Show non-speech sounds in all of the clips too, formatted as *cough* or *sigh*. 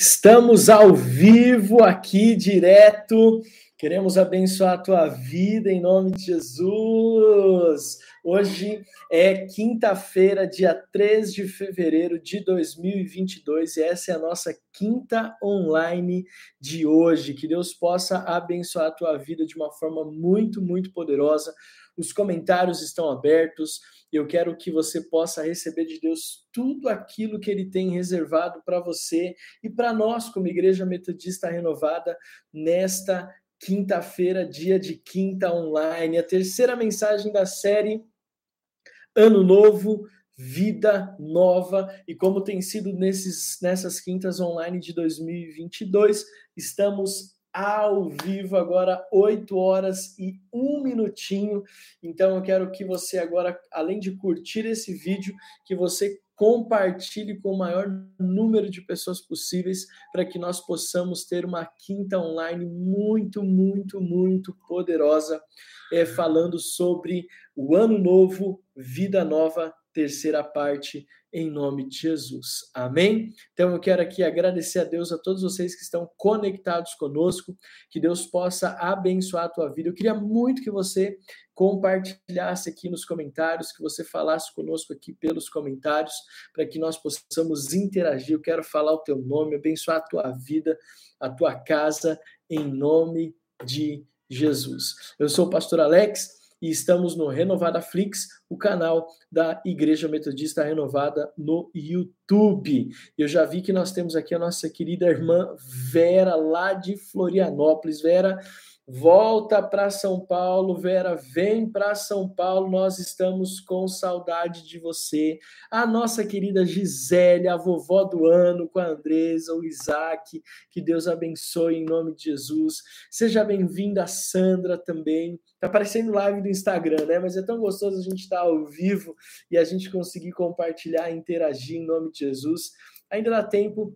Estamos ao vivo aqui, direto. Queremos abençoar a tua vida em nome de Jesus. Hoje é quinta-feira, dia 3 de fevereiro de 2022, e essa é a nossa quinta online de hoje. Que Deus possa abençoar a tua vida de uma forma muito, muito poderosa. Os comentários estão abertos. Eu quero que você possa receber de Deus tudo aquilo que Ele tem reservado para você e para nós, como Igreja Metodista Renovada, nesta quinta-feira, dia de quinta online, a terceira mensagem da série Ano Novo, Vida Nova. E como tem sido nesses, nessas quintas online de 2022, estamos ao vivo agora, 8 horas e um minutinho. Então eu quero que você agora, além de curtir esse vídeo, que você compartilhe com o maior número de pessoas possíveis para que nós possamos ter uma quinta online muito, muito, muito poderosa, é, falando sobre o ano novo, vida nova, terceira parte em nome de Jesus. Amém? Então eu quero aqui agradecer a Deus a todos vocês que estão conectados conosco, que Deus possa abençoar a tua vida. Eu queria muito que você compartilhasse aqui nos comentários, que você falasse conosco aqui pelos comentários, para que nós possamos interagir. Eu quero falar o teu nome, abençoar a tua vida, a tua casa, em nome de Jesus. Eu sou o pastor Alex e estamos no Renovada Flix, o canal da Igreja Metodista Renovada no YouTube. Eu já vi que nós temos aqui a nossa querida irmã Vera, lá de Florianópolis. Vera, Volta para São Paulo, Vera, vem para São Paulo, nós estamos com saudade de você. A nossa querida Gisele, a vovó do ano, com a Andresa, o Isaac, que Deus abençoe em nome de Jesus. Seja bem-vinda, Sandra também. Tá aparecendo live do Instagram, né? Mas é tão gostoso a gente estar tá ao vivo e a gente conseguir compartilhar, interagir em nome de Jesus. Ainda dá tempo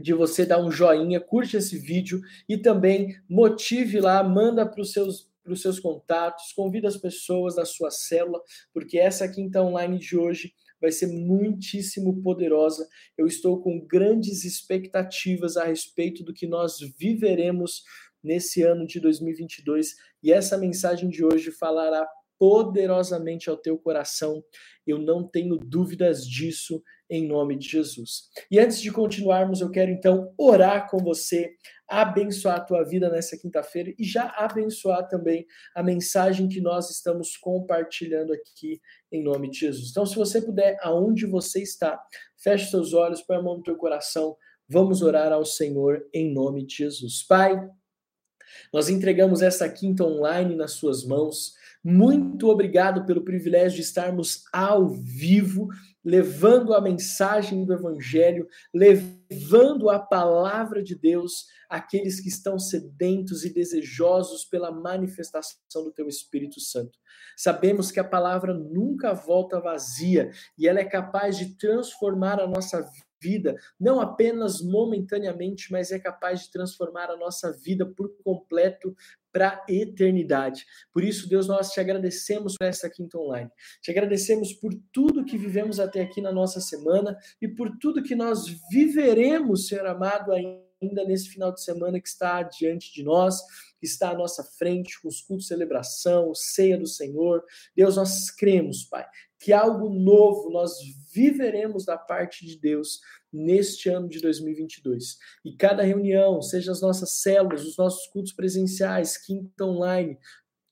de você dar um joinha, curte esse vídeo e também motive lá, manda para os seus para os seus contatos, convida as pessoas da sua célula, porque essa quinta online de hoje vai ser muitíssimo poderosa. Eu estou com grandes expectativas a respeito do que nós viveremos nesse ano de 2022 e essa mensagem de hoje falará poderosamente ao teu coração. Eu não tenho dúvidas disso em nome de Jesus. E antes de continuarmos, eu quero então orar com você, abençoar a tua vida nessa quinta-feira e já abençoar também a mensagem que nós estamos compartilhando aqui em nome de Jesus. Então, se você puder, aonde você está, feche seus olhos, põe a mão no teu coração, vamos orar ao Senhor em nome de Jesus. Pai, nós entregamos essa quinta online nas suas mãos. Muito obrigado pelo privilégio de estarmos ao vivo levando a mensagem do Evangelho, levando a palavra de Deus àqueles que estão sedentos e desejosos pela manifestação do Teu Espírito Santo. Sabemos que a palavra nunca volta vazia e ela é capaz de transformar a nossa vida, não apenas momentaneamente, mas é capaz de transformar a nossa vida por completo para a eternidade. Por isso, Deus, nós te agradecemos por essa quinta online. Te agradecemos por tudo que vivemos até aqui na nossa semana e por tudo que nós viveremos, Senhor amado, ainda nesse final de semana que está diante de nós, que está à nossa frente, com os cultos de celebração, ceia do Senhor. Deus, nós cremos, Pai, que algo novo nós viveremos da parte de Deus neste ano de 2022. E cada reunião, seja as nossas células, os nossos cultos presenciais, quinta online,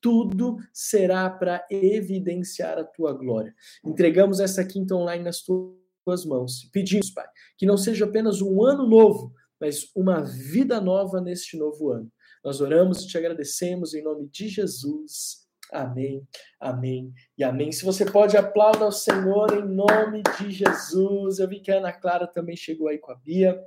tudo será para evidenciar a tua glória. Entregamos essa quinta online nas tuas mãos. Pedimos, Pai, que não seja apenas um ano novo, mas uma vida nova neste novo ano. Nós oramos e te agradecemos em nome de Jesus. Amém, amém e amém. Se você pode, aplauda ao Senhor em nome de Jesus. Eu vi que a Ana Clara também chegou aí com a Bia.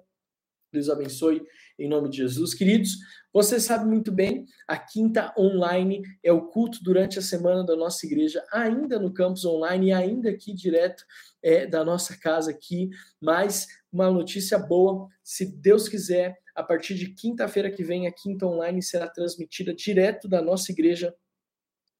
Deus abençoe em nome de Jesus. Queridos, você sabe muito bem, a quinta online é o culto durante a semana da nossa igreja, ainda no campus online e ainda aqui direto é, da nossa casa aqui. Mas uma notícia boa, se Deus quiser, a partir de quinta-feira que vem, a quinta online será transmitida direto da nossa igreja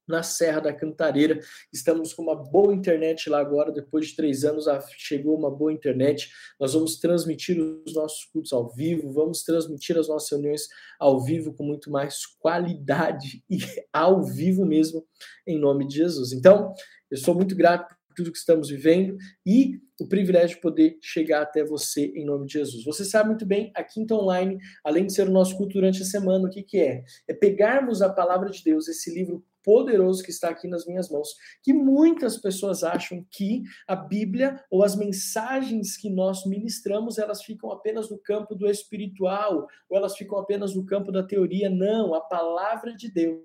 na Serra da Cantareira. Estamos com uma boa internet lá agora, depois de três anos chegou uma boa internet. Nós vamos transmitir os nossos cultos ao vivo, vamos transmitir as nossas reuniões ao vivo com muito mais qualidade *laughs* e ao vivo mesmo, em nome de Jesus. Então, eu sou muito grato por tudo que estamos vivendo e o privilégio de poder chegar até você em nome de Jesus. Você sabe muito bem, a Quinta Online, além de ser o nosso culto durante a semana, o que, que é? É pegarmos a palavra de Deus, esse livro poderoso que está aqui nas minhas mãos, que muitas pessoas acham que a Bíblia ou as mensagens que nós ministramos, elas ficam apenas no campo do espiritual, ou elas ficam apenas no campo da teoria. Não, a palavra de Deus,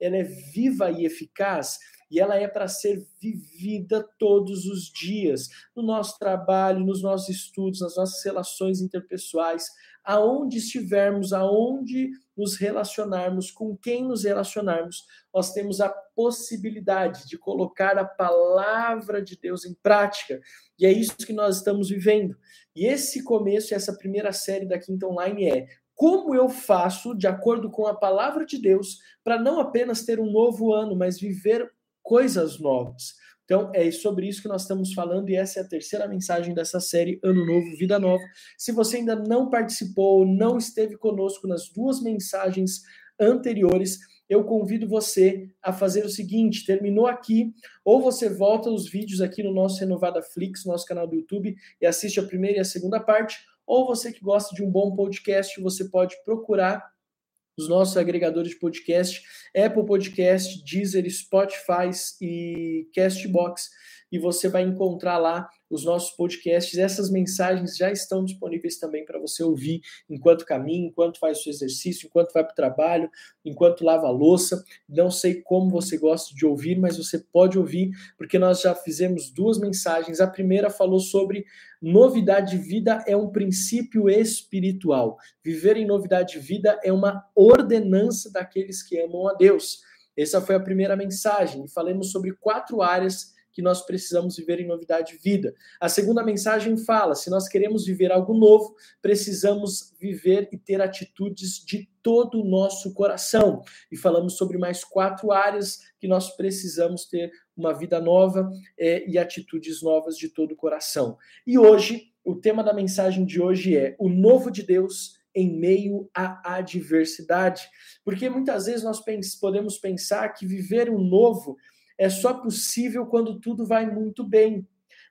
ela é viva e eficaz e ela é para ser vivida todos os dias, no nosso trabalho, nos nossos estudos, nas nossas relações interpessoais, aonde estivermos, aonde nos relacionarmos, com quem nos relacionarmos, nós temos a possibilidade de colocar a palavra de Deus em prática. E é isso que nós estamos vivendo. E esse começo, essa primeira série da Quinta Online é como eu faço, de acordo com a palavra de Deus, para não apenas ter um novo ano, mas viver coisas novas. Então, é sobre isso que nós estamos falando e essa é a terceira mensagem dessa série Ano Novo, Vida Nova. Se você ainda não participou, não esteve conosco nas duas mensagens anteriores, eu convido você a fazer o seguinte: terminou aqui, ou você volta os vídeos aqui no nosso Renovada Flix, nosso canal do YouTube, e assiste a primeira e a segunda parte, ou você que gosta de um bom podcast, você pode procurar os nossos agregadores de podcast, Apple Podcast, Deezer, Spotify e Castbox, e você vai encontrar lá os nossos podcasts. Essas mensagens já estão disponíveis também para você ouvir enquanto caminha, enquanto faz o seu exercício, enquanto vai para o trabalho, enquanto lava a louça. Não sei como você gosta de ouvir, mas você pode ouvir, porque nós já fizemos duas mensagens. A primeira falou sobre novidade de vida é um princípio espiritual. Viver em novidade de vida é uma ordenança daqueles que amam a Deus. Essa foi a primeira mensagem. Falamos sobre quatro áreas que nós precisamos viver em novidade de vida. A segunda mensagem fala: se nós queremos viver algo novo, precisamos viver e ter atitudes de todo o nosso coração. E falamos sobre mais quatro áreas que nós precisamos ter uma vida nova é, e atitudes novas de todo o coração. E hoje, o tema da mensagem de hoje é o novo de Deus em meio à adversidade. Porque muitas vezes nós podemos pensar que viver o novo é só possível quando tudo vai muito bem.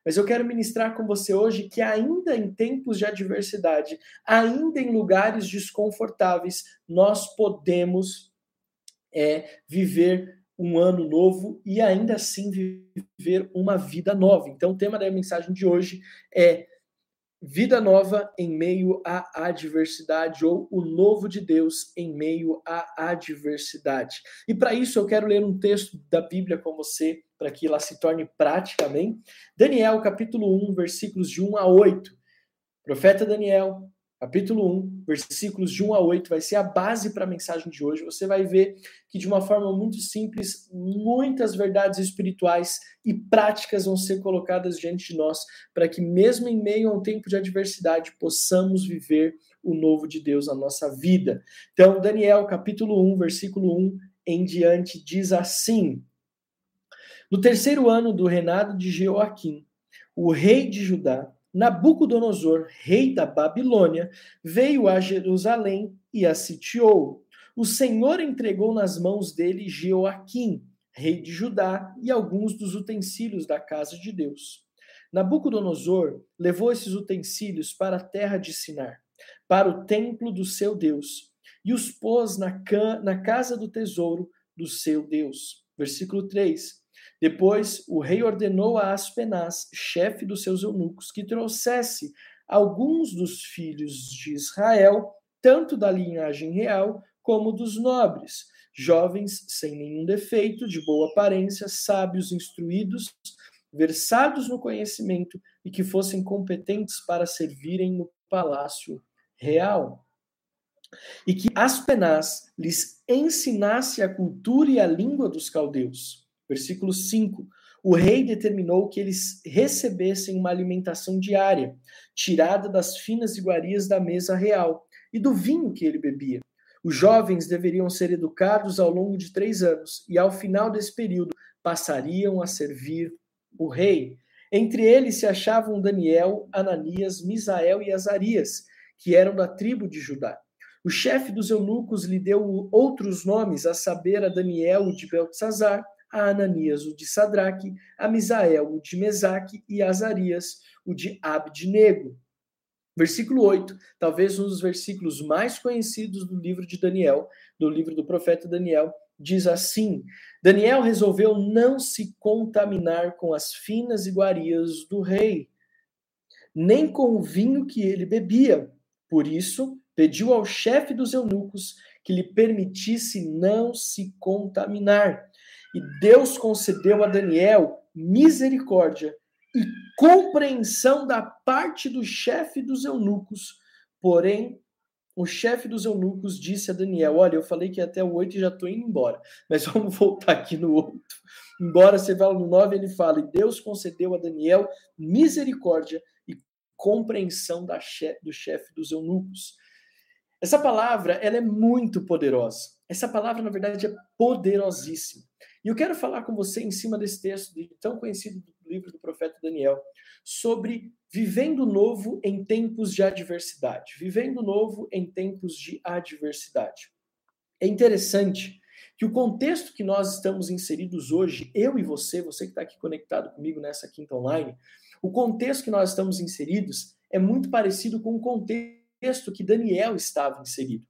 Mas eu quero ministrar com você hoje que, ainda em tempos de adversidade, ainda em lugares desconfortáveis, nós podemos é, viver um ano novo e ainda assim viver uma vida nova. Então, o tema da mensagem de hoje é Vida nova em meio à adversidade, ou o novo de Deus em meio à adversidade. E para isso eu quero ler um texto da Bíblia com você, para que ela se torne prática, amém? Daniel, capítulo 1, versículos de 1 a 8. Profeta Daniel, capítulo 1, versículos de 1 a 8, vai ser a base para a mensagem de hoje. Você vai ver que, de uma forma muito simples, muitas verdades espirituais e práticas vão ser colocadas diante de nós, para que, mesmo em meio a um tempo de adversidade, possamos viver o novo de Deus na nossa vida. Então, Daniel, capítulo 1, versículo 1 em diante, diz assim: No terceiro ano do reinado de Jeoaquim, o rei de Judá, Nabucodonosor, rei da Babilônia, veio a Jerusalém e a sitiou. O Senhor entregou nas mãos dele Jeoaquim, rei de Judá, e alguns dos utensílios da casa de Deus. Nabucodonosor levou esses utensílios para a terra de Sinar, para o templo do seu Deus, e os pôs na, na casa do tesouro do seu Deus. Versículo 3. Depois, o rei ordenou a Aspenaz, chefe dos seus eunucos, que trouxesse alguns dos filhos de Israel, tanto da linhagem real como dos nobres, jovens sem nenhum defeito, de boa aparência, sábios, instruídos, versados no conhecimento e que fossem competentes para servirem no palácio real. E que Aspenaz lhes ensinasse a cultura e a língua dos caldeus Versículo 5. O rei determinou que eles recebessem uma alimentação diária, tirada das finas iguarias da mesa real, e do vinho que ele bebia. Os jovens deveriam ser educados ao longo de três anos e, ao final desse período, passariam a servir o rei. Entre eles se achavam Daniel, Ananias, Misael e Azarias, que eram da tribo de Judá. O chefe dos eunucos lhe deu outros nomes, a saber, a Daniel, de Beltzazar, a Ananias, o de Sadraque, a Misael, o de Mesaque e a Azarias, o de Abednego. Versículo 8, talvez um dos versículos mais conhecidos do livro de Daniel, do livro do profeta Daniel, diz assim: Daniel resolveu não se contaminar com as finas iguarias do rei, nem com o vinho que ele bebia. Por isso, pediu ao chefe dos eunucos que lhe permitisse não se contaminar. E Deus concedeu a Daniel misericórdia e compreensão da parte do chefe dos eunucos. Porém, o chefe dos eunucos disse a Daniel: Olha, eu falei que até o 8 e já estou indo embora, mas *laughs* vamos voltar aqui no 8. Embora você vá no 9, ele fala: E Deus concedeu a Daniel misericórdia e compreensão da chefe, do chefe dos eunucos. Essa palavra ela é muito poderosa. Essa palavra, na verdade, é poderosíssima. E eu quero falar com você em cima desse texto tão conhecido do livro do profeta Daniel, sobre vivendo novo em tempos de adversidade. Vivendo novo em tempos de adversidade. É interessante que o contexto que nós estamos inseridos hoje, eu e você, você que está aqui conectado comigo nessa quinta online, o contexto que nós estamos inseridos é muito parecido com o contexto que Daniel estava inserido.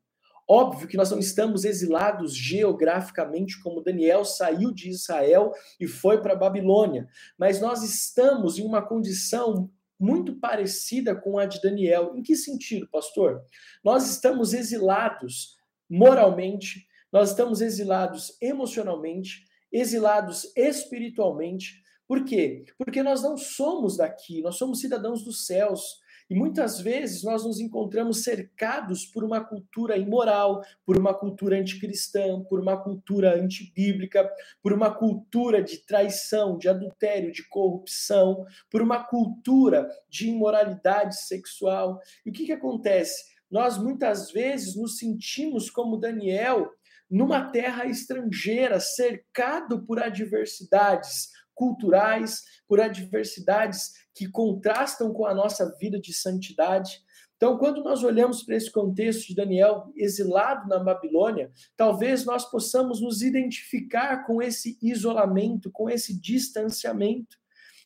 Óbvio que nós não estamos exilados geograficamente, como Daniel saiu de Israel e foi para Babilônia, mas nós estamos em uma condição muito parecida com a de Daniel. Em que sentido, pastor? Nós estamos exilados moralmente, nós estamos exilados emocionalmente, exilados espiritualmente. Por quê? Porque nós não somos daqui, nós somos cidadãos dos céus. E muitas vezes nós nos encontramos cercados por uma cultura imoral, por uma cultura anticristã, por uma cultura antibíblica, por uma cultura de traição, de adultério, de corrupção, por uma cultura de imoralidade sexual. E o que, que acontece? Nós muitas vezes nos sentimos como Daniel numa terra estrangeira, cercado por adversidades culturais, por adversidades que contrastam com a nossa vida de santidade. Então, quando nós olhamos para esse contexto de Daniel exilado na Babilônia, talvez nós possamos nos identificar com esse isolamento, com esse distanciamento.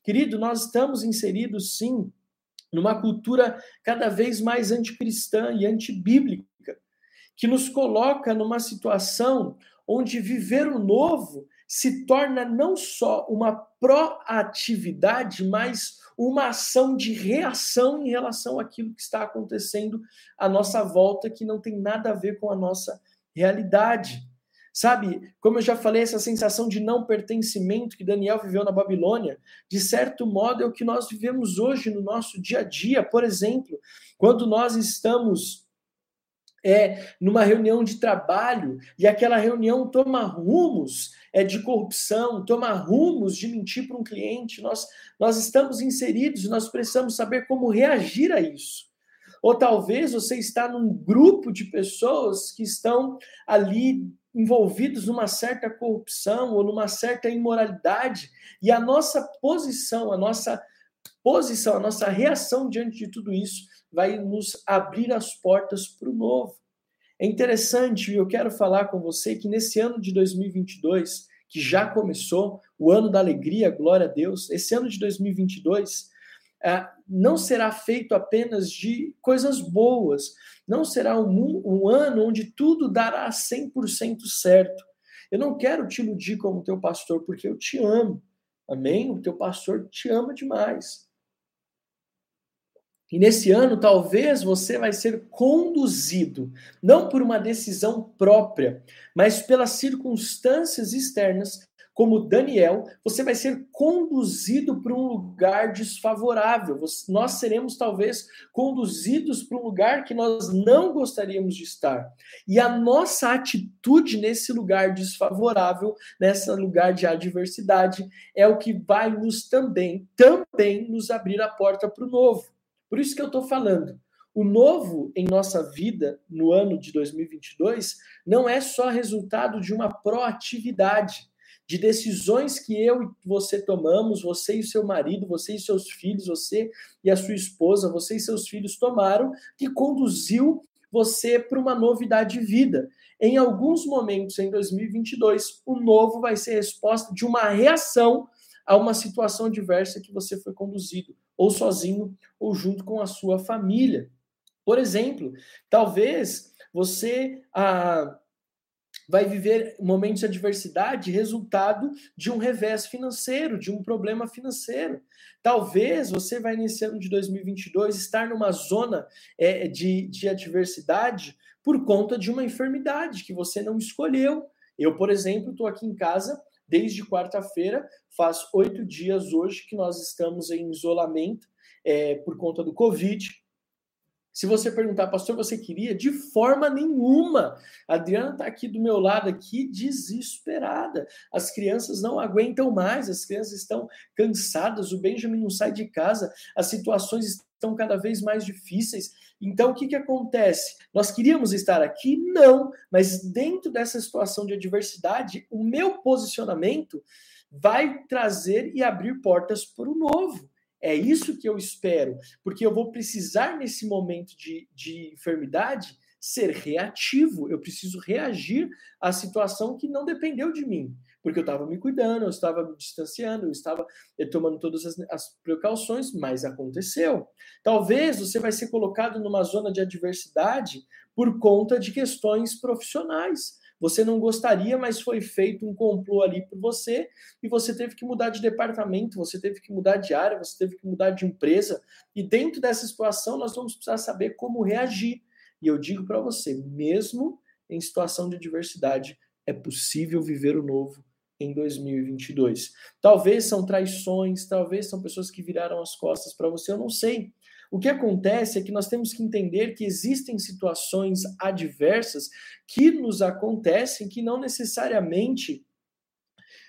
Querido, nós estamos inseridos, sim, numa cultura cada vez mais anticristã e antibíblica, que nos coloca numa situação onde viver o novo se torna não só uma proatividade, mas uma ação de reação em relação àquilo que está acontecendo à nossa volta, que não tem nada a ver com a nossa realidade. Sabe, como eu já falei, essa sensação de não pertencimento que Daniel viveu na Babilônia, de certo modo é o que nós vivemos hoje no nosso dia a dia. Por exemplo, quando nós estamos é, numa reunião de trabalho e aquela reunião toma rumos é, de corrupção, toma rumos de mentir para um cliente, nós, nós estamos inseridos nós precisamos saber como reagir a isso. Ou talvez você está num grupo de pessoas que estão ali envolvidos numa certa corrupção ou numa certa imoralidade, e a nossa posição, a nossa posição, a nossa reação diante de tudo isso vai nos abrir as portas para o novo. É interessante, e eu quero falar com você que nesse ano de 2022, que já começou, o ano da alegria, glória a Deus, esse ano de 2022 é, não será feito apenas de coisas boas, não será um, um ano onde tudo dará 100% certo. Eu não quero te iludir como teu pastor, porque eu te amo. Amém? O teu pastor te ama demais. E nesse ano, talvez você vai ser conduzido, não por uma decisão própria, mas pelas circunstâncias externas, como Daniel, você vai ser conduzido para um lugar desfavorável. Nós seremos talvez conduzidos para um lugar que nós não gostaríamos de estar. E a nossa atitude nesse lugar desfavorável, nesse lugar de adversidade, é o que vai nos também, também nos abrir a porta para o novo. Por isso que eu estou falando. o novo em nossa vida no ano de 2022 não é só resultado de uma proatividade, de decisões que eu e você tomamos, você e seu marido, você e seus filhos, você e a sua esposa, você e seus filhos tomaram, que conduziu você para uma novidade de vida. Em alguns momentos em 2022, o novo vai ser resposta de uma reação a uma situação adversa que você foi conduzido, ou sozinho, ou junto com a sua família. Por exemplo, talvez você ah, vai viver momentos de adversidade resultado de um revés financeiro, de um problema financeiro. Talvez você vai, nesse ano de 2022, estar numa zona é, de, de adversidade por conta de uma enfermidade que você não escolheu. Eu, por exemplo, estou aqui em casa desde quarta-feira, faz oito dias hoje que nós estamos em isolamento é, por conta do Covid. Se você perguntar, pastor, você queria? De forma nenhuma. A Adriana está aqui do meu lado, aqui, desesperada. As crianças não aguentam mais, as crianças estão cansadas, o Benjamin não sai de casa, as situações estão cada vez mais difíceis. Então, o que, que acontece? Nós queríamos estar aqui? Não, mas dentro dessa situação de adversidade, o meu posicionamento vai trazer e abrir portas para o novo. É isso que eu espero, porque eu vou precisar, nesse momento de, de enfermidade, ser reativo. Eu preciso reagir à situação que não dependeu de mim, porque eu estava me cuidando, eu estava me distanciando, eu estava eh, tomando todas as, as, precauções, mas aconteceu. Talvez você vai ser colocado numa zona de adversidade por conta de questões profissionais. Você não gostaria, mas foi feito um complô ali por você e você teve que mudar de departamento, você teve que mudar de área, você teve que mudar de empresa. E dentro dessa situação, nós vamos precisar saber como reagir. E eu digo para você, mesmo em situação de adversidade, é possível viver o novo em 2022. Talvez são traições, talvez são pessoas que viraram as costas para você, eu não sei. O que acontece é que nós temos que entender que existem situações adversas que nos acontecem que não necessariamente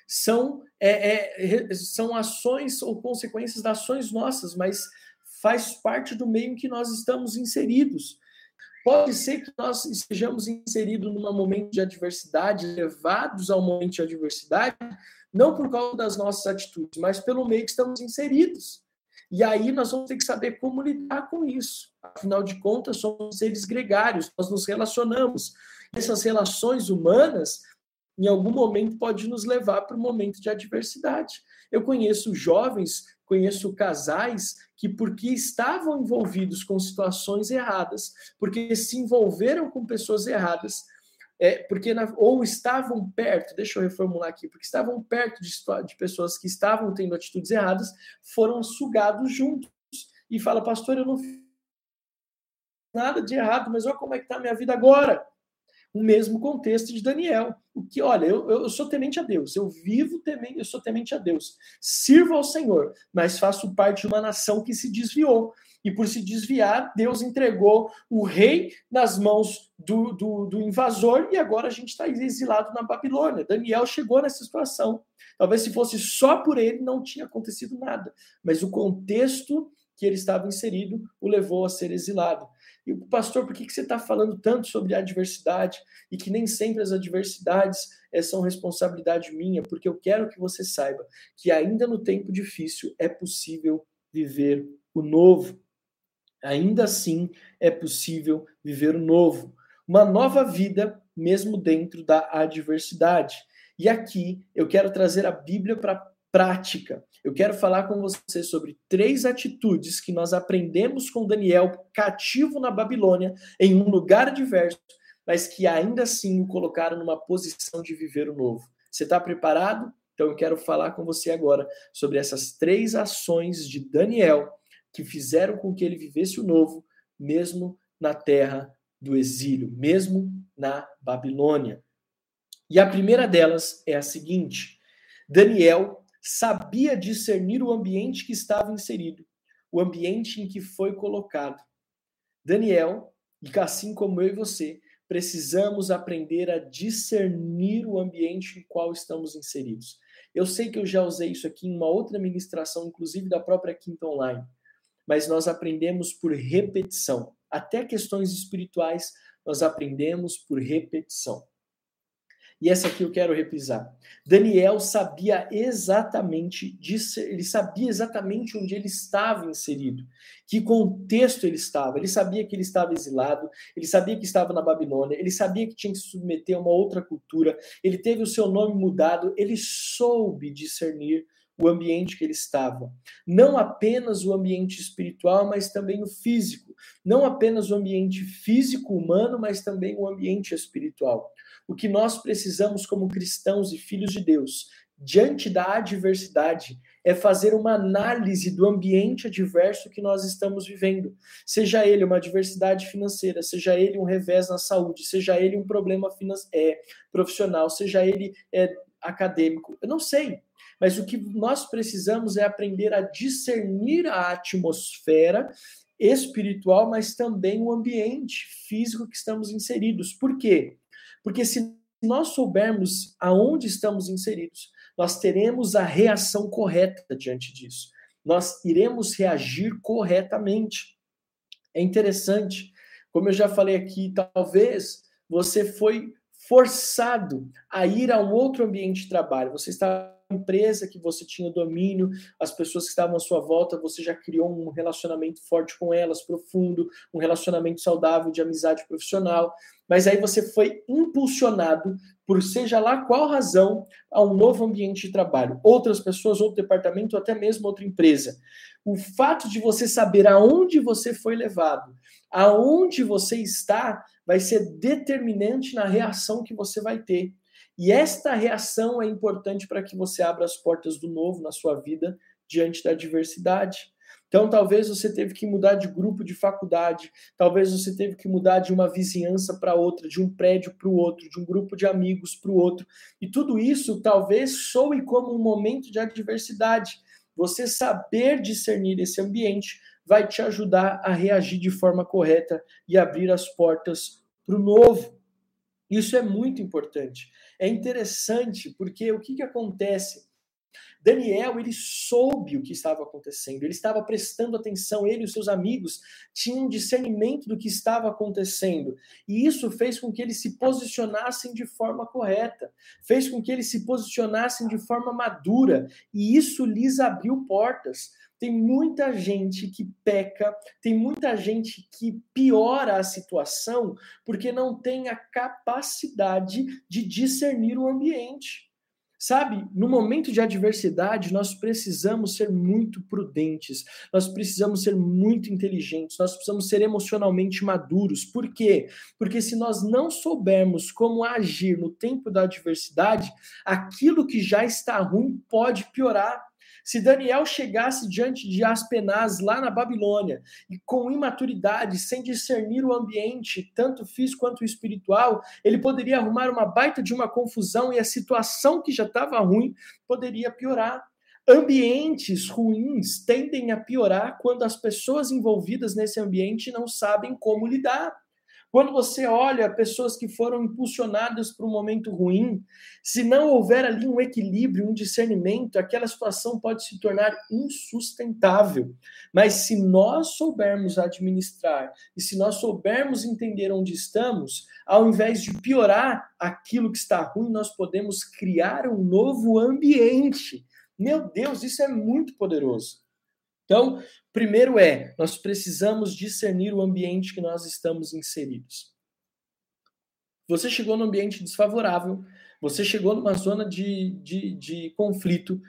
são, é, é, são ações ou consequências das ações nossas, mas faz parte do meio em que nós estamos inseridos. Pode ser que nós estejamos inseridos num momento de adversidade, levados ao momento de adversidade, não por causa das nossas atitudes, mas pelo meio que estamos inseridos. E aí nós vamos ter que saber como lidar com isso. Afinal de contas, somos seres gregários, nós nos relacionamos. Essas relações humanas, em algum momento, pode nos levar para um momento de adversidade. Eu conheço jovens, conheço casais que, porque estavam envolvidos com situações erradas, porque se envolveram com pessoas erradas, é, porque na, ou estavam perto, deixa eu reformular aqui, porque estavam perto de, de pessoas que estavam tendo atitudes erradas, foram sugados juntos. E fala, pastor, eu não fiz nada de errado, mas olha como é que está a minha vida agora. O mesmo contexto de Daniel. O que, olha, eu, eu sou temente a Deus, eu vivo temente, eu sou temente a Deus, sirvo ao Senhor, mas faço parte de uma nação que se desviou e por se desviar, Deus entregou o rei nas mãos do, do, do invasor e agora a gente está exilado na Babilônia. Daniel chegou nessa situação. Talvez se fosse só por ele, não tinha acontecido nada, mas o contexto que ele estava inserido o levou a ser exilado. E pastor, por que, que você está falando tanto sobre a adversidade e que nem sempre as adversidades é, são responsabilidade minha? Porque eu quero que você saiba que ainda no tempo difícil é possível viver o novo ainda assim é possível viver o novo, uma nova vida, mesmo dentro da adversidade. E aqui eu quero trazer a Bíblia para prática. Eu quero falar com você sobre três atitudes que nós aprendemos com Daniel cativo na Babilônia, em um lugar diverso, mas que ainda assim o colocaram numa posição de viver o novo. Você está preparado? Então eu quero falar com você agora sobre essas três ações de Daniel que fizeram com que ele vivesse o novo, mesmo na terra do exílio, mesmo na Babilônia. E a primeira delas é a seguinte: Daniel sabia discernir o ambiente que estava inserido, o ambiente em que foi colocado. Daniel, e assim como eu e você, precisamos aprender a discernir o ambiente em qual estamos inseridos. Eu sei que eu já usei isso aqui em uma outra ministração, inclusive da própria Quinta Online mas nós aprendemos por repetição. até questões espirituais, nós aprendemos por repetição. E essa aqui eu quero repisar. Daniel sabia exatamente ele sabia exatamente onde ele estava inserido, que contexto ele estava. Ele sabia que ele estava exilado, ele sabia que estava na Babilônia, ele sabia que tinha que se submeter a uma outra cultura, ele teve o seu nome mudado, ele soube discernir o ambiente que ele estava. Não apenas o ambiente espiritual, mas também o físico. Não apenas o ambiente físico humano, mas também o ambiente espiritual. O que nós precisamos como cristãos e filhos de Deus, diante da adversidade, é fazer uma análise do ambiente adverso que nós estamos vivendo. Seja ele uma adversidade financeira, seja ele um revés na saúde, seja ele um problema é, profissional, seja ele é, acadêmico. Eu não sei. Mas o que nós precisamos é aprender a discernir a atmosfera espiritual, mas também o ambiente físico que estamos inseridos. Por quê? Porque se nós soubermos aonde estamos inseridos, nós teremos a reação correta diante disso. Nós iremos reagir corretamente. É interessante, como eu já falei aqui, talvez você foi forçado a ir a um outro ambiente de trabalho. Você está empresa que você tinha domínio, as pessoas que estavam à sua volta, você já criou um relacionamento forte com elas, profundo, um relacionamento saudável de amizade profissional. Mas aí você foi impulsionado por seja lá qual razão a um novo ambiente de trabalho, outras pessoas, outro departamento, até mesmo outra empresa. O fato de você saber aonde você foi levado, aonde você está, vai ser determinante na reação que você vai ter. E esta reação é importante para que você abra as portas do novo na sua vida diante da adversidade. Então, talvez você teve que mudar de grupo de faculdade, talvez você teve que mudar de uma vizinhança para outra, de um prédio para o outro, de um grupo de amigos para o outro. E tudo isso talvez soe como um momento de adversidade. Você saber discernir esse ambiente vai te ajudar a reagir de forma correta e abrir as portas para o novo. Isso é muito importante. É interessante porque o que, que acontece? Daniel, ele soube o que estava acontecendo, ele estava prestando atenção, ele e os seus amigos tinham discernimento do que estava acontecendo, e isso fez com que eles se posicionassem de forma correta, fez com que eles se posicionassem de forma madura, e isso lhes abriu portas. Tem muita gente que peca, tem muita gente que piora a situação porque não tem a capacidade de discernir o ambiente. Sabe, no momento de adversidade, nós precisamos ser muito prudentes, nós precisamos ser muito inteligentes, nós precisamos ser emocionalmente maduros. Por quê? Porque se nós não soubermos como agir no tempo da adversidade, aquilo que já está ruim pode piorar. Se Daniel chegasse diante de Aspenaz lá na Babilônia e com imaturidade, sem discernir o ambiente, tanto físico quanto espiritual, ele poderia arrumar uma baita de uma confusão e a situação que já estava ruim poderia piorar. Ambientes ruins tendem a piorar quando as pessoas envolvidas nesse ambiente não sabem como lidar. Quando você olha pessoas que foram impulsionadas para um momento ruim, se não houver ali um equilíbrio, um discernimento, aquela situação pode se tornar insustentável. Mas se nós soubermos administrar e se nós soubermos entender onde estamos, ao invés de piorar aquilo que está ruim, nós podemos criar um novo ambiente. Meu Deus, isso é muito poderoso. Então, primeiro é, nós precisamos discernir o ambiente que nós estamos inseridos. Você chegou num ambiente desfavorável, você chegou numa zona de, de, de conflito,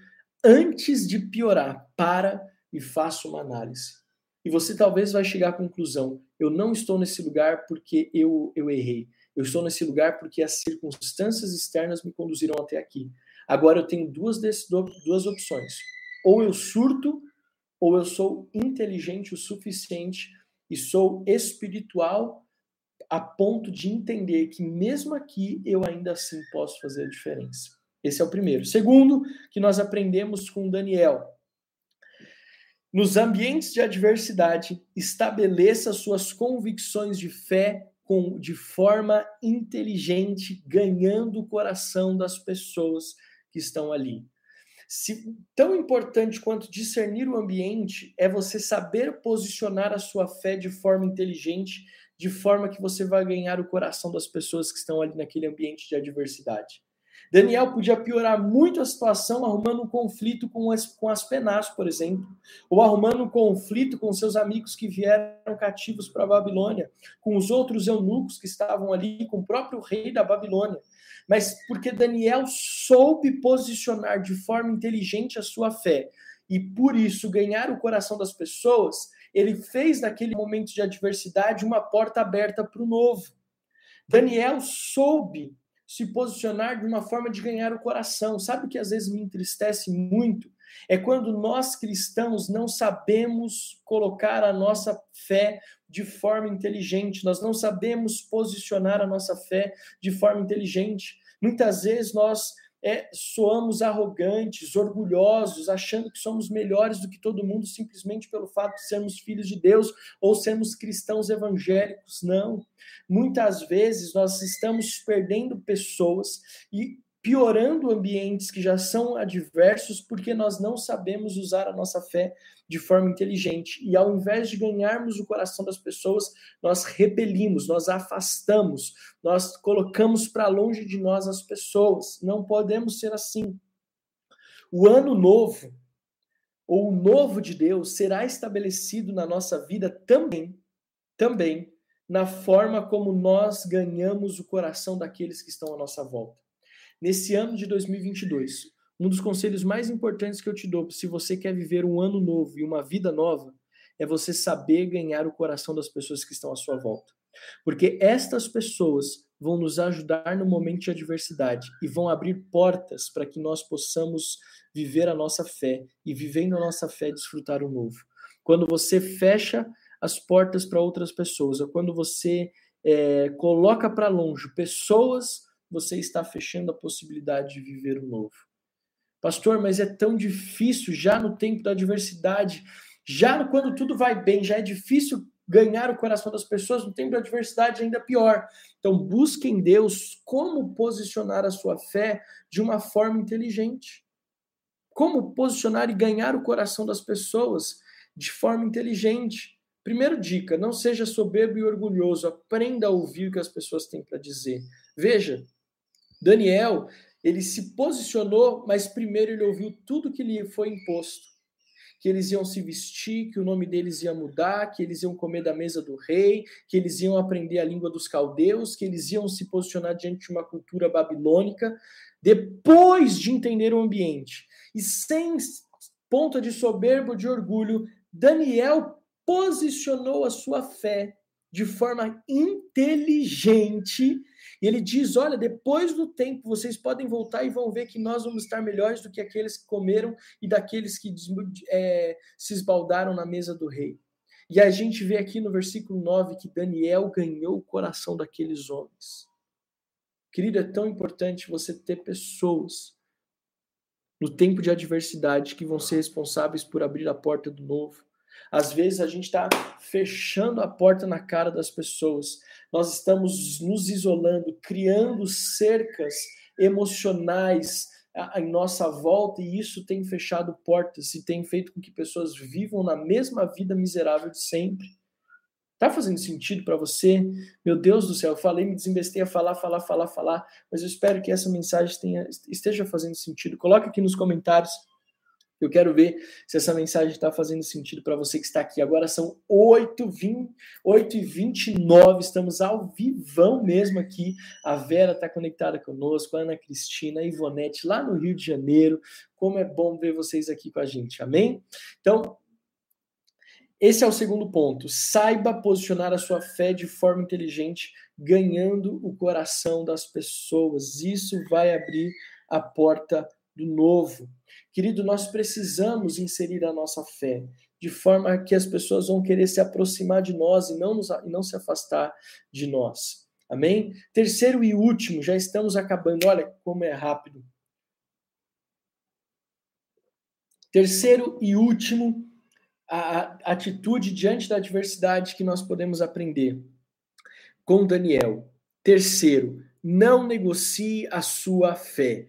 antes de piorar, para e faça uma análise. E você talvez vai chegar à conclusão: eu não estou nesse lugar porque eu, eu errei. Eu estou nesse lugar porque as circunstâncias externas me conduziram até aqui. Agora eu tenho duas, duas opções. Ou eu surto ou eu sou inteligente o suficiente e sou espiritual a ponto de entender que mesmo aqui eu ainda assim posso fazer a diferença. Esse é o primeiro. Segundo, que nós aprendemos com Daniel. Nos ambientes de adversidade, estabeleça suas convicções de fé com, de forma inteligente, ganhando o coração das pessoas que estão ali. Se, tão importante quanto discernir o ambiente é você saber posicionar a sua fé de forma inteligente, de forma que você vai ganhar o coração das pessoas que estão ali naquele ambiente de adversidade. Daniel podia piorar muito a situação arrumando um conflito com as, com as penas, por exemplo, ou arrumando um conflito com seus amigos que vieram cativos para a Babilônia, com os outros eunucos que estavam ali, com o próprio rei da Babilônia. Mas porque Daniel soube posicionar de forma inteligente a sua fé e por isso ganhar o coração das pessoas, ele fez naquele momento de adversidade uma porta aberta para o novo. Daniel soube se posicionar de uma forma de ganhar o coração. Sabe o que às vezes me entristece muito? É quando nós cristãos não sabemos colocar a nossa fé de forma inteligente, nós não sabemos posicionar a nossa fé de forma inteligente. Muitas vezes nós é, soamos arrogantes, orgulhosos, achando que somos melhores do que todo mundo simplesmente pelo fato de sermos filhos de Deus ou sermos cristãos evangélicos. Não. Muitas vezes nós estamos perdendo pessoas e piorando ambientes que já são adversos porque nós não sabemos usar a nossa fé de forma inteligente. E ao invés de ganharmos o coração das pessoas, nós repelimos, nós afastamos, nós colocamos para longe de nós as pessoas. Não podemos ser assim. O ano novo, ou o novo de Deus, será estabelecido na nossa vida também, também, na forma como nós ganhamos o coração daqueles que estão à nossa volta. Nesse ano de 2022, um dos conselhos mais importantes que eu te dou, se você quer viver um ano novo e uma vida nova, é você saber ganhar o coração das pessoas que estão à sua volta. Porque estas pessoas vão nos ajudar no momento de adversidade e vão abrir portas para que nós possamos viver a nossa fé e, vivendo a nossa fé, desfrutar o novo. Quando você fecha as portas para outras pessoas, ou quando você é, coloca para longe pessoas você está fechando a possibilidade de viver o novo. Pastor, mas é tão difícil já no tempo da adversidade, já quando tudo vai bem, já é difícil ganhar o coração das pessoas, no tempo da adversidade ainda pior. Então, busque em Deus como posicionar a sua fé de uma forma inteligente. Como posicionar e ganhar o coração das pessoas de forma inteligente. Primeira dica: não seja soberbo e orgulhoso, aprenda a ouvir o que as pessoas têm para dizer. Veja, Daniel, ele se posicionou, mas primeiro ele ouviu tudo que lhe foi imposto. Que eles iam se vestir, que o nome deles ia mudar, que eles iam comer da mesa do rei, que eles iam aprender a língua dos caldeus, que eles iam se posicionar diante de uma cultura babilônica, depois de entender o ambiente. E sem ponta de soberbo, de orgulho, Daniel posicionou a sua fé de forma inteligente e ele diz: olha, depois do tempo vocês podem voltar e vão ver que nós vamos estar melhores do que aqueles que comeram e daqueles que é, se esbaldaram na mesa do rei. E a gente vê aqui no versículo 9 que Daniel ganhou o coração daqueles homens. Querido, é tão importante você ter pessoas no tempo de adversidade que vão ser responsáveis por abrir a porta do novo. Às vezes a gente está fechando a porta na cara das pessoas nós estamos nos isolando, criando cercas emocionais em nossa volta e isso tem fechado portas e tem feito com que pessoas vivam na mesma vida miserável de sempre. Tá fazendo sentido para você? Meu Deus do céu, eu falei, me desembestei a falar, falar, falar, falar, mas eu espero que essa mensagem tenha, esteja fazendo sentido. Coloque aqui nos comentários eu quero ver se essa mensagem está fazendo sentido para você que está aqui. Agora são 8, 20, 8 e 29, estamos ao vivão mesmo aqui. A Vera está conectada conosco, a Ana Cristina, a Ivonete, lá no Rio de Janeiro. Como é bom ver vocês aqui com a gente, amém? Então, esse é o segundo ponto. Saiba posicionar a sua fé de forma inteligente, ganhando o coração das pessoas. Isso vai abrir a porta do novo. Querido, nós precisamos inserir a nossa fé de forma que as pessoas vão querer se aproximar de nós e não, nos, e não se afastar de nós. Amém? Terceiro e último, já estamos acabando. Olha como é rápido. Terceiro e último, a atitude diante da adversidade que nós podemos aprender com Daniel. Terceiro, não negocie a sua fé.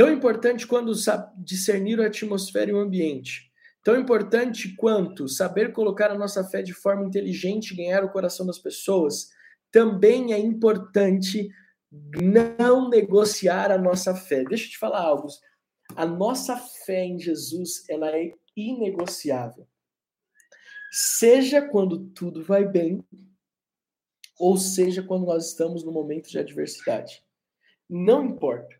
Tão importante quando discernir a atmosfera e o ambiente. Tão importante quanto saber colocar a nossa fé de forma inteligente e ganhar o coração das pessoas. Também é importante não negociar a nossa fé. Deixa eu te falar algo. A nossa fé em Jesus, ela é inegociável. Seja quando tudo vai bem, ou seja quando nós estamos no momento de adversidade. Não importa.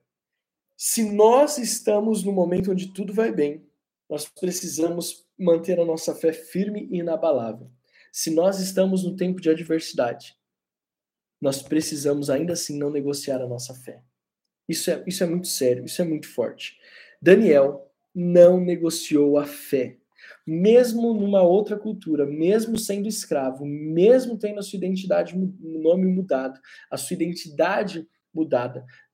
Se nós estamos no momento onde tudo vai bem, nós precisamos manter a nossa fé firme e inabalável. Se nós estamos no tempo de adversidade, nós precisamos ainda assim não negociar a nossa fé. Isso é, isso é muito sério, isso é muito forte. Daniel não negociou a fé. Mesmo numa outra cultura, mesmo sendo escravo, mesmo tendo a sua identidade, nome mudado, a sua identidade mudada,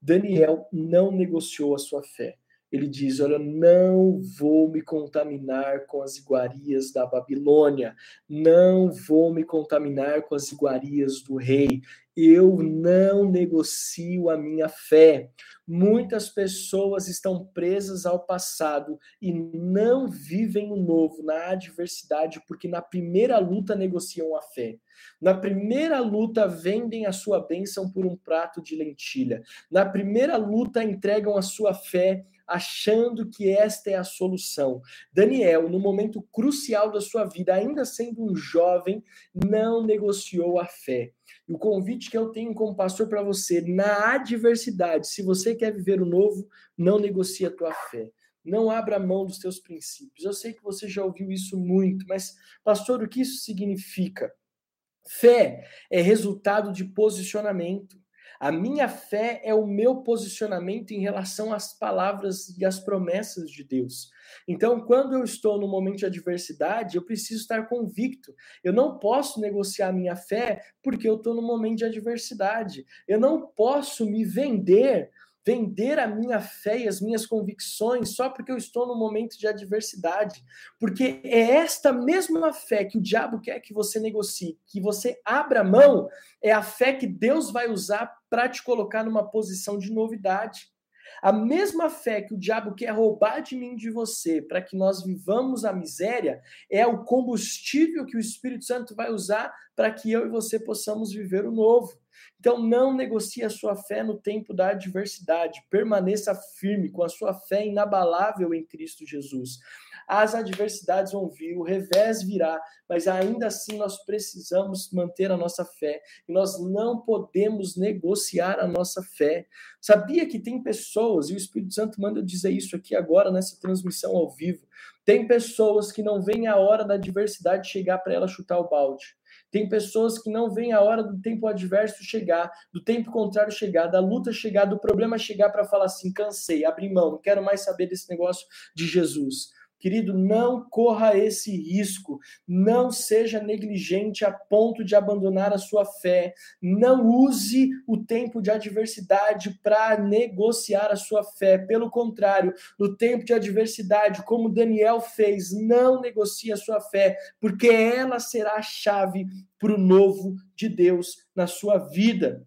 Daniel não negociou a sua fé ele diz: Olha, não vou me contaminar com as iguarias da Babilônia, não vou me contaminar com as iguarias do rei, eu não negocio a minha fé. Muitas pessoas estão presas ao passado e não vivem o novo na adversidade, porque na primeira luta negociam a fé. Na primeira luta vendem a sua bênção por um prato de lentilha. Na primeira luta entregam a sua fé achando que esta é a solução. Daniel, no momento crucial da sua vida, ainda sendo um jovem, não negociou a fé. E o convite que eu tenho como pastor para você, na adversidade, se você quer viver o novo, não negocie a tua fé. Não abra mão dos teus princípios. Eu sei que você já ouviu isso muito, mas, pastor, o que isso significa? Fé é resultado de posicionamento. A minha fé é o meu posicionamento em relação às palavras e às promessas de Deus. Então, quando eu estou no momento de adversidade, eu preciso estar convicto. Eu não posso negociar minha fé porque eu estou no momento de adversidade. Eu não posso me vender vender a minha fé e as minhas convicções só porque eu estou no momento de adversidade. Porque é esta mesma fé que o diabo quer que você negocie, que você abra mão, é a fé que Deus vai usar para te colocar numa posição de novidade. A mesma fé que o diabo quer roubar de mim de você para que nós vivamos a miséria é o combustível que o Espírito Santo vai usar para que eu e você possamos viver o novo. Então, não negocie a sua fé no tempo da adversidade. Permaneça firme com a sua fé inabalável em Cristo Jesus. As adversidades vão vir, o revés virá, mas ainda assim nós precisamos manter a nossa fé e nós não podemos negociar a nossa fé. Sabia que tem pessoas, e o Espírito Santo manda eu dizer isso aqui agora nessa transmissão ao vivo, tem pessoas que não veem a hora da adversidade chegar para ela chutar o balde. Tem pessoas que não veem a hora do tempo adverso chegar, do tempo contrário chegar, da luta chegar, do problema chegar para falar assim: cansei, abri mão, não quero mais saber desse negócio de Jesus. Querido, não corra esse risco, não seja negligente a ponto de abandonar a sua fé, não use o tempo de adversidade para negociar a sua fé. Pelo contrário, no tempo de adversidade, como Daniel fez, não negocie a sua fé, porque ela será a chave para o novo de Deus na sua vida.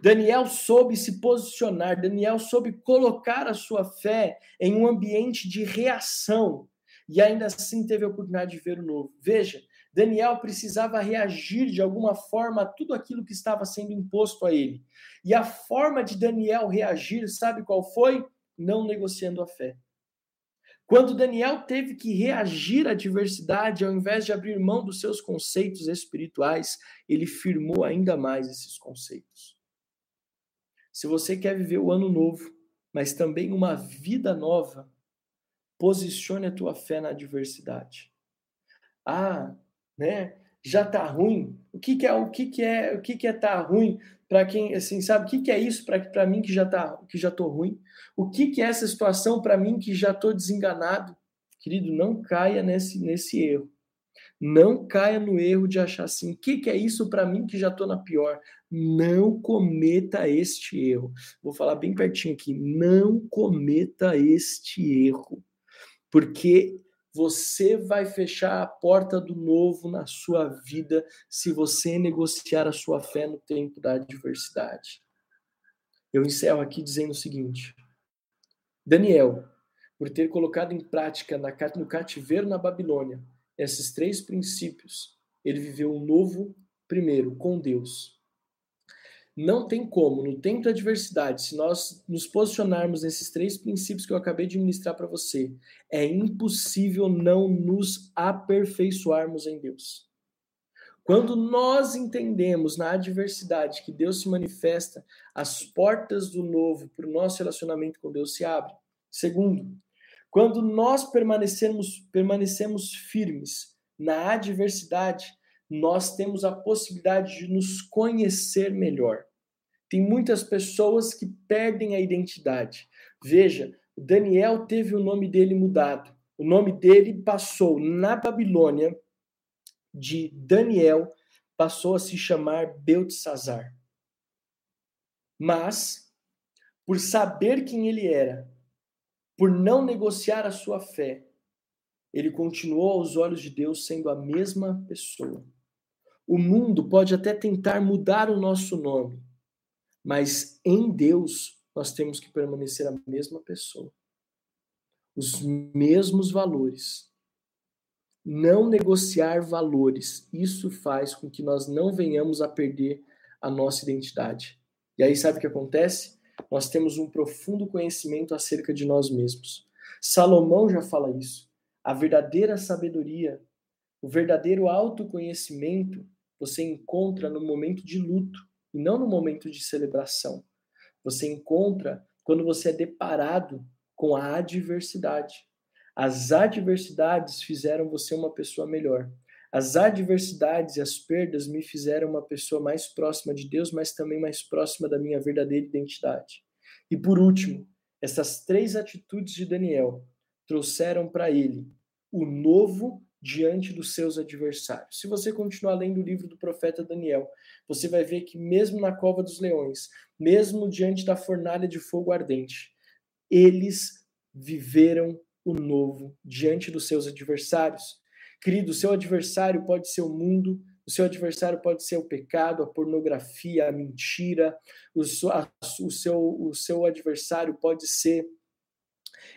Daniel soube se posicionar, Daniel soube colocar a sua fé em um ambiente de reação e ainda assim teve a oportunidade de ver o novo. Veja, Daniel precisava reagir de alguma forma a tudo aquilo que estava sendo imposto a ele. E a forma de Daniel reagir, sabe qual foi? Não negociando a fé. Quando Daniel teve que reagir à adversidade, ao invés de abrir mão dos seus conceitos espirituais, ele firmou ainda mais esses conceitos. Se você quer viver o ano novo, mas também uma vida nova, posicione a tua fé na adversidade. Ah, né? Já tá ruim. O que, que é o que, que é o que, que é tá ruim para quem assim sabe o que, que é isso para mim que já tá que já tô ruim? O que, que é essa situação para mim que já tô desenganado? Querido, não caia nesse nesse erro. Não caia no erro de achar assim, o que, que é isso para mim que já estou na pior? Não cometa este erro. Vou falar bem pertinho aqui. Não cometa este erro. Porque você vai fechar a porta do novo na sua vida se você negociar a sua fé no tempo da adversidade. Eu encerro aqui dizendo o seguinte: Daniel, por ter colocado em prática no cativeiro na Babilônia esses três princípios, ele viveu um novo primeiro com Deus. Não tem como, no tempo da adversidade, se nós nos posicionarmos nesses três princípios que eu acabei de ministrar para você, é impossível não nos aperfeiçoarmos em Deus. Quando nós entendemos na adversidade que Deus se manifesta, as portas do novo para o nosso relacionamento com Deus se abrem. Segundo, quando nós permanecemos, permanecemos firmes na adversidade, nós temos a possibilidade de nos conhecer melhor. Tem muitas pessoas que perdem a identidade. Veja, Daniel teve o nome dele mudado. O nome dele passou na Babilônia de Daniel, passou a se chamar Beltesazar. Mas, por saber quem ele era, por não negociar a sua fé, ele continuou aos olhos de Deus sendo a mesma pessoa. O mundo pode até tentar mudar o nosso nome, mas em Deus nós temos que permanecer a mesma pessoa. Os mesmos valores. Não negociar valores. Isso faz com que nós não venhamos a perder a nossa identidade. E aí, sabe o que acontece? Nós temos um profundo conhecimento acerca de nós mesmos. Salomão já fala isso. A verdadeira sabedoria, o verdadeiro autoconhecimento, você encontra no momento de luto e não no momento de celebração. Você encontra quando você é deparado com a adversidade. As adversidades fizeram você uma pessoa melhor. As adversidades e as perdas me fizeram uma pessoa mais próxima de Deus, mas também mais próxima da minha verdadeira identidade. E por último, essas três atitudes de Daniel trouxeram para ele o novo diante dos seus adversários. Se você continuar lendo o livro do profeta Daniel, você vai ver que mesmo na cova dos leões, mesmo diante da fornalha de fogo ardente, eles viveram o novo diante dos seus adversários. Querido, o seu adversário pode ser o mundo, o seu adversário pode ser o pecado, a pornografia, a mentira, o, a, o, seu, o seu adversário pode ser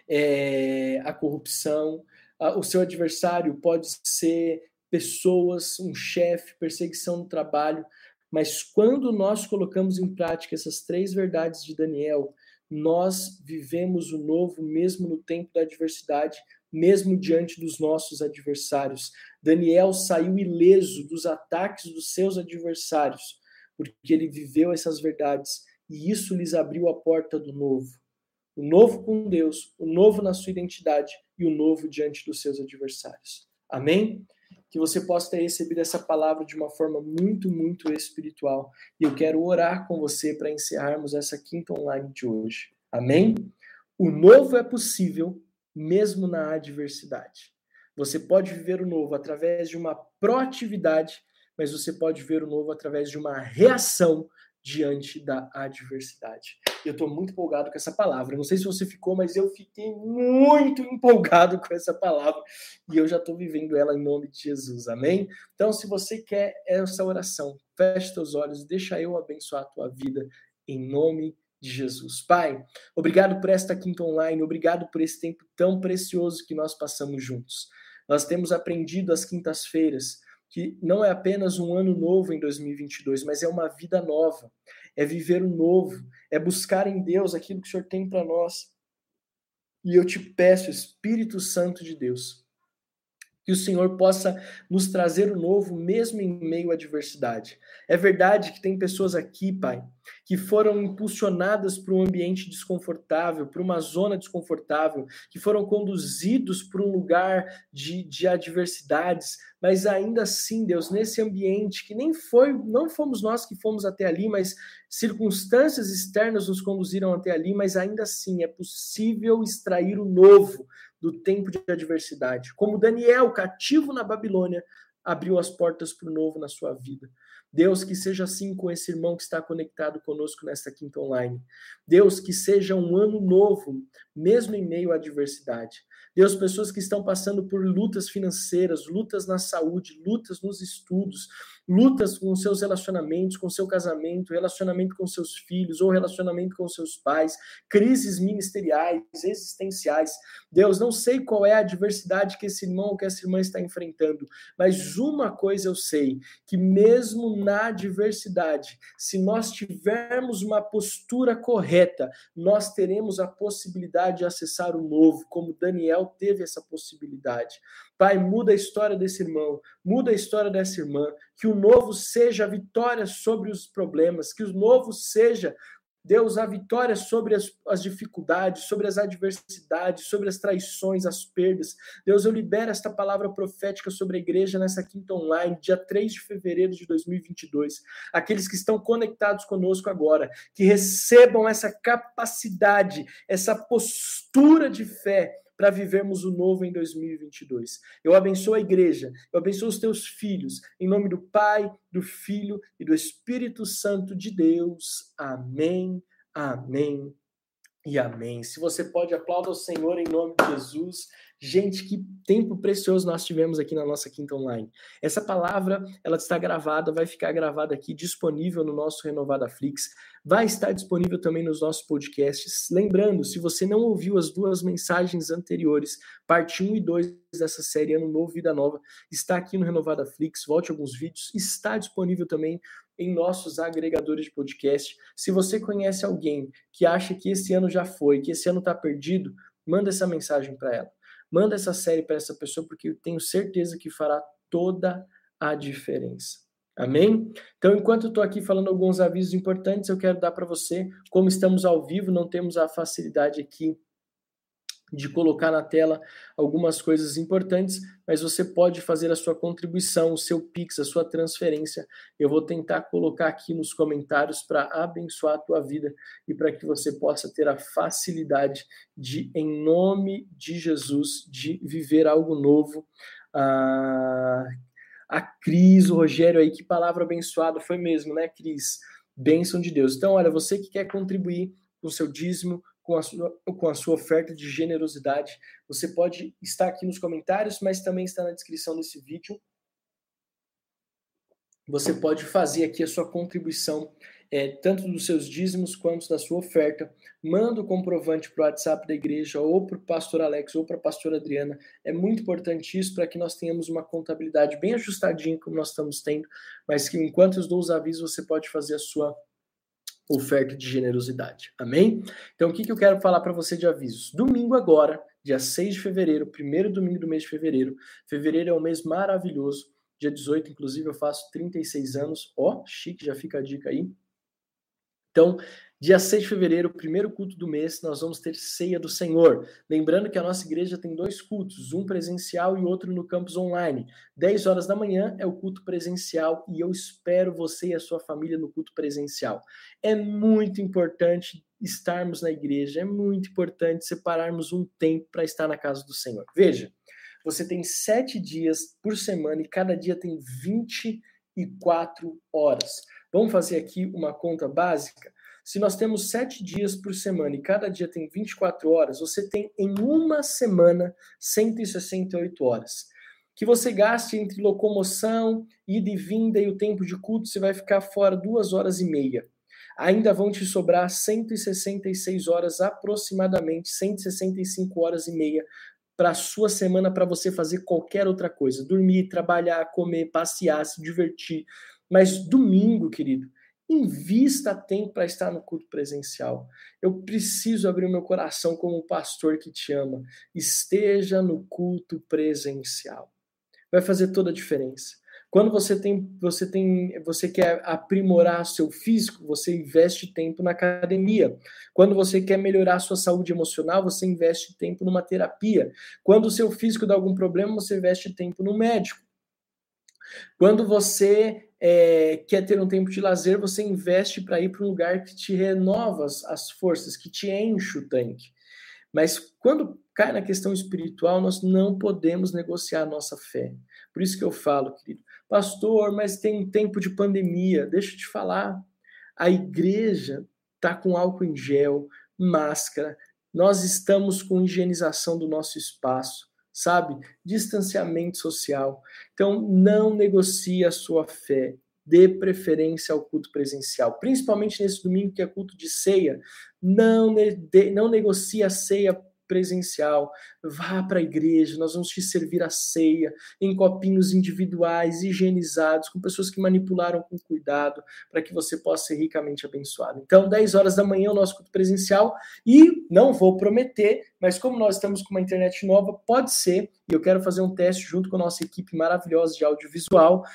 é, a corrupção, o seu adversário pode ser pessoas, um chefe, perseguição no trabalho, mas quando nós colocamos em prática essas três verdades de Daniel, nós vivemos o novo mesmo no tempo da adversidade, mesmo diante dos nossos adversários. Daniel saiu ileso dos ataques dos seus adversários, porque ele viveu essas verdades e isso lhes abriu a porta do novo o novo com Deus, o novo na sua identidade e o novo diante dos seus adversários. Amém? Que você possa ter recebido essa palavra de uma forma muito, muito espiritual. E eu quero orar com você para encerrarmos essa quinta online de hoje. Amém? O novo é possível mesmo na adversidade. Você pode viver o novo através de uma proatividade, mas você pode ver o novo através de uma reação diante da adversidade. Eu estou muito empolgado com essa palavra. Não sei se você ficou, mas eu fiquei muito empolgado com essa palavra e eu já estou vivendo ela em nome de Jesus. Amém? Então, se você quer essa oração, feche seus olhos, deixa eu abençoar a tua vida em nome de Jesus. Pai, obrigado por esta quinta online, obrigado por esse tempo tão precioso que nós passamos juntos. Nós temos aprendido às quintas-feiras que não é apenas um ano novo em 2022, mas é uma vida nova, é viver o novo, é buscar em Deus aquilo que o Senhor tem para nós. E eu te peço, Espírito Santo de Deus, que o Senhor possa nos trazer o novo, mesmo em meio à adversidade. É verdade que tem pessoas aqui, Pai, que foram impulsionadas para um ambiente desconfortável, para uma zona desconfortável, que foram conduzidos para um lugar de, de adversidades, mas ainda assim, Deus, nesse ambiente que nem foi, não fomos nós que fomos até ali, mas circunstâncias externas nos conduziram até ali, mas ainda assim é possível extrair o novo do tempo de adversidade. Como Daniel, cativo na Babilônia, abriu as portas para o novo na sua vida. Deus, que seja assim com esse irmão que está conectado conosco nesta quinta online. Deus, que seja um ano novo, mesmo em meio à adversidade. Deus, pessoas que estão passando por lutas financeiras, lutas na saúde, lutas nos estudos, lutas com seus relacionamentos, com seu casamento, relacionamento com seus filhos ou relacionamento com seus pais, crises ministeriais, existenciais. Deus, não sei qual é a adversidade que esse irmão ou que essa irmã está enfrentando, mas uma coisa eu sei, que mesmo na adversidade, se nós tivermos uma postura correta, nós teremos a possibilidade de acessar o novo, como Daniel teve essa possibilidade. Pai, muda a história desse irmão, muda a história dessa irmã, que o novo seja a vitória sobre os problemas, que o novo seja Deus, a vitória sobre as, as, dificuldades, sobre as adversidades, sobre as traições, as perdas. Deus, eu libero esta palavra profética sobre a igreja nessa quinta online, dia 3 de fevereiro de 2022. Aqueles que estão conectados conosco agora, que recebam essa capacidade, essa postura de fé para vivermos o novo em 2022. Eu abençoo a igreja, eu abençoo os teus filhos, em nome do Pai, do Filho e do Espírito Santo de Deus. Amém, amém e amém. Se você pode, aplauda o Senhor em nome de Jesus. Gente, que tempo precioso nós tivemos aqui na nossa quinta online. Essa palavra, ela está gravada, vai ficar gravada aqui, disponível no nosso Renovada Flix, vai estar disponível também nos nossos podcasts. Lembrando, se você não ouviu as duas mensagens anteriores, parte 1 e 2 dessa série Ano Novo, Vida Nova, está aqui no Renovada Flix, volte alguns vídeos, está disponível também em nossos agregadores de podcast. Se você conhece alguém que acha que esse ano já foi, que esse ano está perdido, manda essa mensagem para ela Manda essa série para essa pessoa, porque eu tenho certeza que fará toda a diferença. Amém? Então, enquanto eu estou aqui falando alguns avisos importantes, eu quero dar para você, como estamos ao vivo, não temos a facilidade aqui de colocar na tela algumas coisas importantes, mas você pode fazer a sua contribuição, o seu Pix, a sua transferência. Eu vou tentar colocar aqui nos comentários para abençoar a tua vida e para que você possa ter a facilidade de, em nome de Jesus, de viver algo novo. Ah, a Cris, o Rogério aí, que palavra abençoada foi mesmo, né, Cris? Bênção de Deus. Então, olha, você que quer contribuir com o seu dízimo, com a, sua, com a sua oferta de generosidade. Você pode estar aqui nos comentários, mas também está na descrição desse vídeo. Você pode fazer aqui a sua contribuição, é, tanto dos seus dízimos quanto da sua oferta. Manda o comprovante para o WhatsApp da igreja, ou para o pastor Alex, ou para a pastora Adriana. É muito importante isso para que nós tenhamos uma contabilidade bem ajustadinha, como nós estamos tendo, mas que enquanto eu dou os avisos, você pode fazer a sua oferta de generosidade. Amém? Então, o que, que eu quero falar para você de avisos? Domingo agora, dia 6 de fevereiro, primeiro domingo do mês de fevereiro. Fevereiro é um mês maravilhoso. Dia 18, inclusive, eu faço 36 anos. Ó, oh, chique, já fica a dica aí. Então, Dia 6 de fevereiro, primeiro culto do mês, nós vamos ter ceia do Senhor. Lembrando que a nossa igreja tem dois cultos, um presencial e outro no campus online. 10 horas da manhã é o culto presencial e eu espero você e a sua família no culto presencial. É muito importante estarmos na igreja, é muito importante separarmos um tempo para estar na casa do Senhor. Veja, você tem sete dias por semana e cada dia tem 24 horas. Vamos fazer aqui uma conta básica? Se nós temos sete dias por semana e cada dia tem 24 horas, você tem em uma semana 168 horas. Que você gaste entre locomoção, ida e vinda e o tempo de culto, você vai ficar fora duas horas e meia. Ainda vão te sobrar 166 horas aproximadamente, 165 horas e meia para a sua semana para você fazer qualquer outra coisa, dormir, trabalhar, comer, passear, se divertir. Mas domingo, querido, Invista tempo para estar no culto presencial. Eu preciso abrir meu coração como um pastor que te ama. Esteja no culto presencial. Vai fazer toda a diferença. Quando você tem, você tem, você quer aprimorar seu físico, você investe tempo na academia. Quando você quer melhorar sua saúde emocional, você investe tempo numa terapia. Quando o seu físico dá algum problema, você investe tempo no médico. Quando você é, quer ter um tempo de lazer, você investe para ir para um lugar que te renova as, as forças, que te enche o tanque. Mas quando cai na questão espiritual, nós não podemos negociar a nossa fé. Por isso que eu falo, querido, pastor, mas tem um tempo de pandemia. Deixa eu te falar. A igreja está com álcool em gel, máscara, nós estamos com higienização do nosso espaço sabe? Distanciamento social. Então, não negocie a sua fé. Dê preferência ao culto presencial, principalmente nesse domingo que é culto de ceia. Não, não negocie a ceia presencial, vá para a igreja, nós vamos te servir a ceia em copinhos individuais, higienizados, com pessoas que manipularam com cuidado, para que você possa ser ricamente abençoado. Então, 10 horas da manhã, o nosso culto presencial, e não vou prometer, mas como nós estamos com uma internet nova, pode ser, e eu quero fazer um teste junto com a nossa equipe maravilhosa de audiovisual,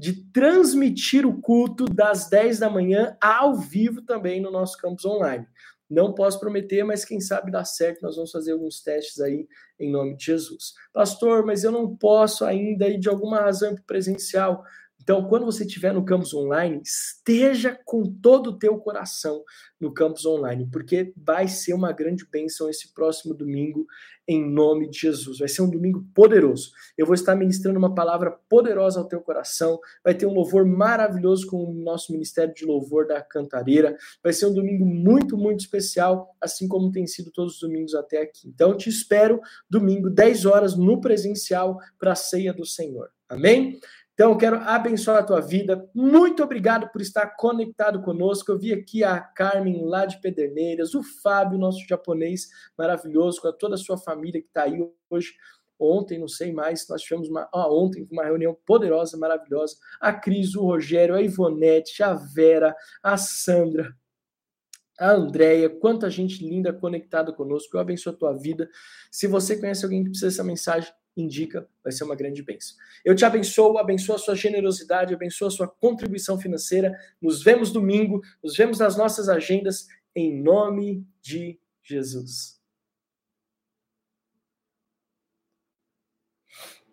de transmitir o culto das 10 da manhã ao vivo também no nosso campus online. Não posso prometer, mas quem sabe dá certo. Nós vamos fazer alguns testes aí em nome de Jesus. Pastor, mas eu não posso ainda ir de alguma razão para presencial. Então, quando você estiver no campus online, esteja com todo o teu coração no campus online, porque vai ser uma grande bênção esse próximo domingo, em nome de Jesus. Vai ser um domingo poderoso. Eu vou estar ministrando uma palavra poderosa ao teu coração. Vai ter um louvor maravilhoso com o nosso Ministério de Louvor da Cantareira. Vai ser um domingo muito, muito especial, assim como tem sido todos os domingos até aqui. Então, te espero domingo, 10 horas, no presencial, para a ceia do Senhor. Amém? Então, eu quero abençoar a tua vida. Muito obrigado por estar conectado conosco. Eu vi aqui a Carmen lá de Pederneiras, o Fábio, nosso japonês maravilhoso, com toda a sua família que está aí hoje. Ontem, não sei mais, nós tivemos uma, ontem uma reunião poderosa, maravilhosa. A Cris, o Rogério, a Ivonete, a Vera, a Sandra, a Andréia, quanta gente linda conectada conosco. Eu abençoo a tua vida. Se você conhece alguém que precisa dessa mensagem, indica, vai ser uma grande bênção. Eu te abençoo, abençoo a sua generosidade, abençoo a sua contribuição financeira. Nos vemos domingo, nos vemos nas nossas agendas, em nome de Jesus.